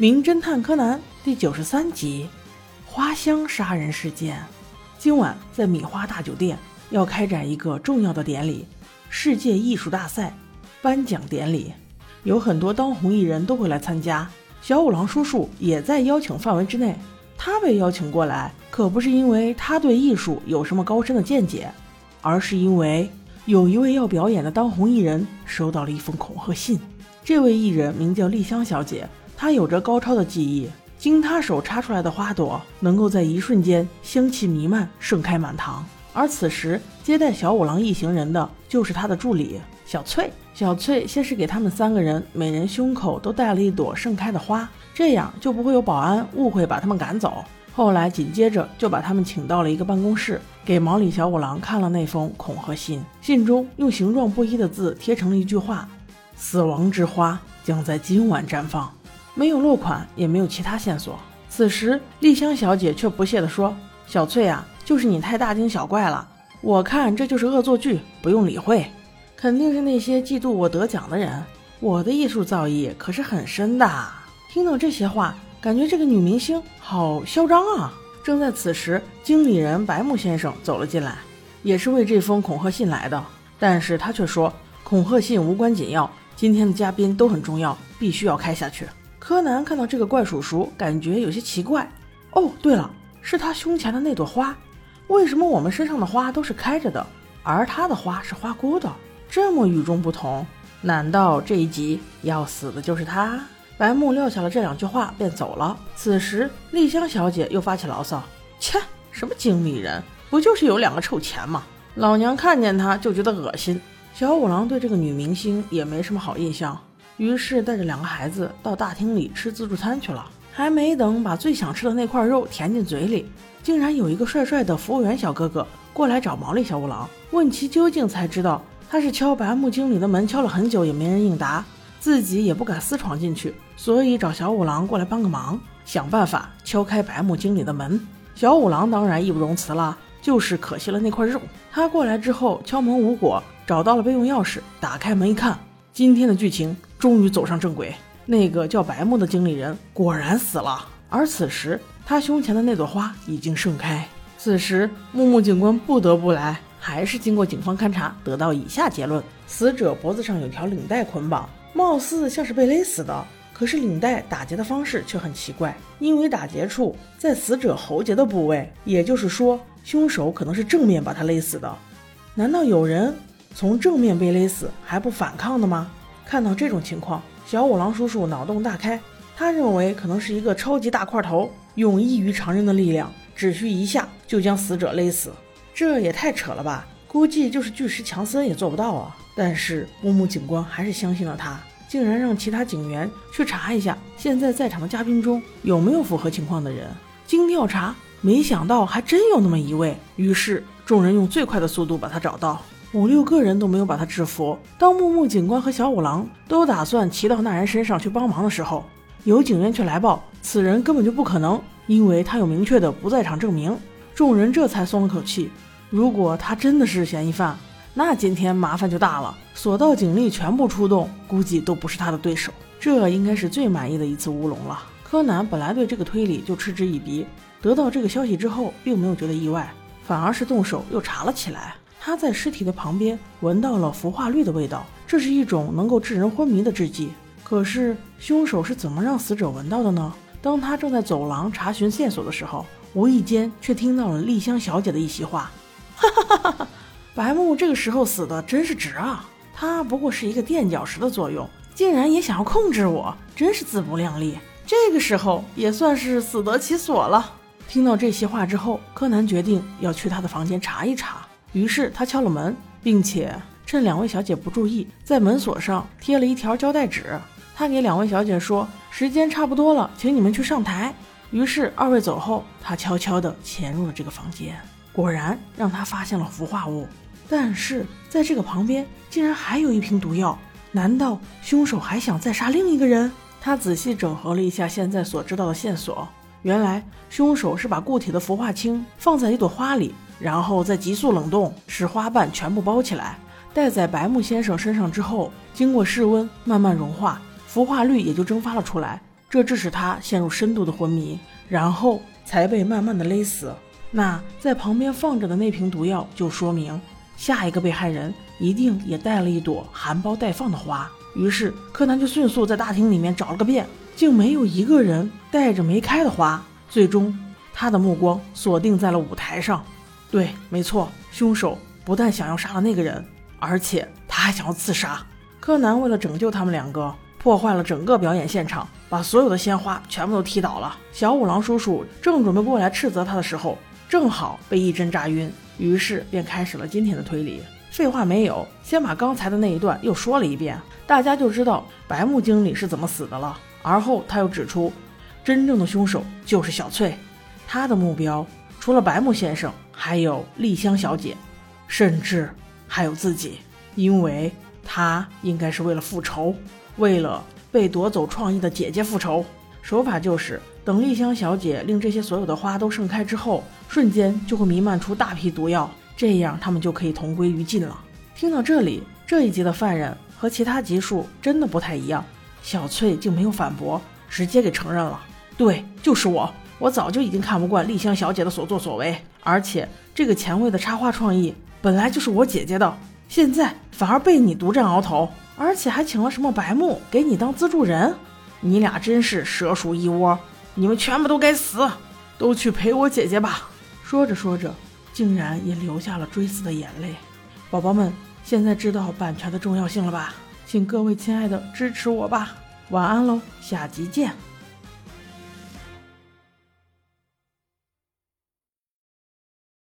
名侦探柯南第九十三集：花香杀人事件。今晚在米花大酒店要开展一个重要的典礼——世界艺术大赛颁奖典礼，有很多当红艺人都会来参加。小五郎叔叔也在邀请范围之内。他被邀请过来，可不是因为他对艺术有什么高深的见解，而是因为有一位要表演的当红艺人收到了一封恐吓信。这位艺人名叫丽香小姐。他有着高超的技艺，经他手插出来的花朵能够在一瞬间香气弥漫，盛开满堂。而此时接待小五郎一行人的就是他的助理小翠。小翠先是给他们三个人每人胸口都戴了一朵盛开的花，这样就不会有保安误会把他们赶走。后来紧接着就把他们请到了一个办公室，给毛利小五郎看了那封恐吓信。信中用形状不一的字贴成了一句话：“死亡之花将在今晚绽放。”没有落款，也没有其他线索。此时，丽香小姐却不屑地说：“小翠啊，就是你太大惊小怪了。我看这就是恶作剧，不用理会。肯定是那些嫉妒我得奖的人。我的艺术造诣可是很深的。”听到这些话，感觉这个女明星好嚣张啊！正在此时，经理人白木先生走了进来，也是为这封恐吓信来的。但是他却说：“恐吓信无关紧要，今天的嘉宾都很重要，必须要开下去。”柯南看到这个怪叔叔，感觉有些奇怪。哦，对了，是他胸前的那朵花。为什么我们身上的花都是开着的，而他的花是花骨的？这么与众不同，难道这一集要死的就是他？白木撂下了这两句话便走了。此时，丽香小姐又发起牢骚：“切，什么经理人，不就是有两个臭钱吗？老娘看见他就觉得恶心。”小五郎对这个女明星也没什么好印象。于是带着两个孩子到大厅里吃自助餐去了。还没等把最想吃的那块肉填进嘴里，竟然有一个帅帅的服务员小哥哥过来找毛利小五郎，问其究竟，才知道他是敲白木经理的门，敲了很久也没人应答，自己也不敢私闯进去，所以找小五郎过来帮个忙，想办法敲开白木经理的门。小五郎当然义不容辞了，就是可惜了那块肉。他过来之后敲门无果，找到了备用钥匙，打开门一看，今天的剧情。终于走上正轨，那个叫白木的经理人果然死了。而此时，他胸前的那朵花已经盛开。此时，木木警官不得不来，还是经过警方勘查，得到以下结论：死者脖子上有条领带捆绑，貌似像是被勒死的。可是领带打结的方式却很奇怪，因为打结处在死者喉结的部位，也就是说，凶手可能是正面把他勒死的。难道有人从正面被勒死还不反抗的吗？看到这种情况，小五郎叔叔脑洞大开。他认为可能是一个超级大块头用异于常人的力量，只需一下就将死者勒死。这也太扯了吧！估计就是巨石强森也做不到啊。但是木木警官还是相信了他，竟然让其他警员去查一下现在在场的嘉宾中有没有符合情况的人。经调查，没想到还真有那么一位。于是众人用最快的速度把他找到。五六个人都没有把他制服。当木木警官和小五郎都打算骑到那人身上去帮忙的时候，有警员却来报，此人根本就不可能，因为他有明确的不在场证明。众人这才松了口气。如果他真的是嫌疑犯，那今天麻烦就大了。所到警力全部出动，估计都不是他的对手。这应该是最满意的一次乌龙了。柯南本来对这个推理就嗤之以鼻，得到这个消息之后，并没有觉得意外，反而是动手又查了起来。他在尸体的旁边闻到了氟化氯的味道，这是一种能够致人昏迷的制剂。可是凶手是怎么让死者闻到的呢？当他正在走廊查询线索的时候，无意间却听到了丽香小姐的一席话：“哈哈哈哈！白木这个时候死的真是值啊！他不过是一个垫脚石的作用，竟然也想要控制我，真是自不量力。这个时候也算是死得其所了。”听到这些话之后，柯南决定要去他的房间查一查。于是他敲了门，并且趁两位小姐不注意，在门锁上贴了一条胶带纸。他给两位小姐说：“时间差不多了，请你们去上台。”于是二位走后，他悄悄地潜入了这个房间。果然让他发现了氟化物，但是在这个旁边竟然还有一瓶毒药。难道凶手还想再杀另一个人？他仔细整合了一下现在所知道的线索，原来凶手是把固体的氟化氢放在一朵花里。然后再急速冷冻，使花瓣全部包起来，戴在白木先生身上之后，经过室温慢慢融化，氟化氯也就蒸发了出来。这致使他陷入深度的昏迷，然后才被慢慢的勒死。那在旁边放着的那瓶毒药，就说明下一个被害人一定也带了一朵含苞待放的花。于是柯南就迅速在大厅里面找了个遍，竟没有一个人带着没开的花。最终，他的目光锁定在了舞台上。对，没错，凶手不但想要杀了那个人，而且他还想要自杀。柯南为了拯救他们两个，破坏了整个表演现场，把所有的鲜花全部都踢倒了。小五郎叔叔正准备过来斥责他的时候，正好被一针扎晕，于是便开始了今天的推理。废话没有，先把刚才的那一段又说了一遍，大家就知道白木经理是怎么死的了。而后他又指出，真正的凶手就是小翠，他的目标除了白木先生，还有丽香小姐，甚至还有自己，因为他应该是为了复仇，为了被夺走创意的姐姐复仇。手法就是等丽香小姐令这些所有的花都盛开之后，瞬间就会弥漫出大批毒药，这样他们就可以同归于尽了。听到这里，这一集的犯人和其他集数真的不太一样。小翠竟没有反驳，直接给承认了。对，就是我，我早就已经看不惯丽香小姐的所作所为，而且这个前卫的插花创意本来就是我姐姐的，现在反而被你独占鳌头，而且还请了什么白木给你当资助人。你俩真是蛇鼠一窝，你们全部都该死，都去陪我姐姐吧。说着说着，竟然也流下了追思的眼泪。宝宝们，现在知道版权的重要性了吧？请各位亲爱的支持我吧。晚安喽，下集见。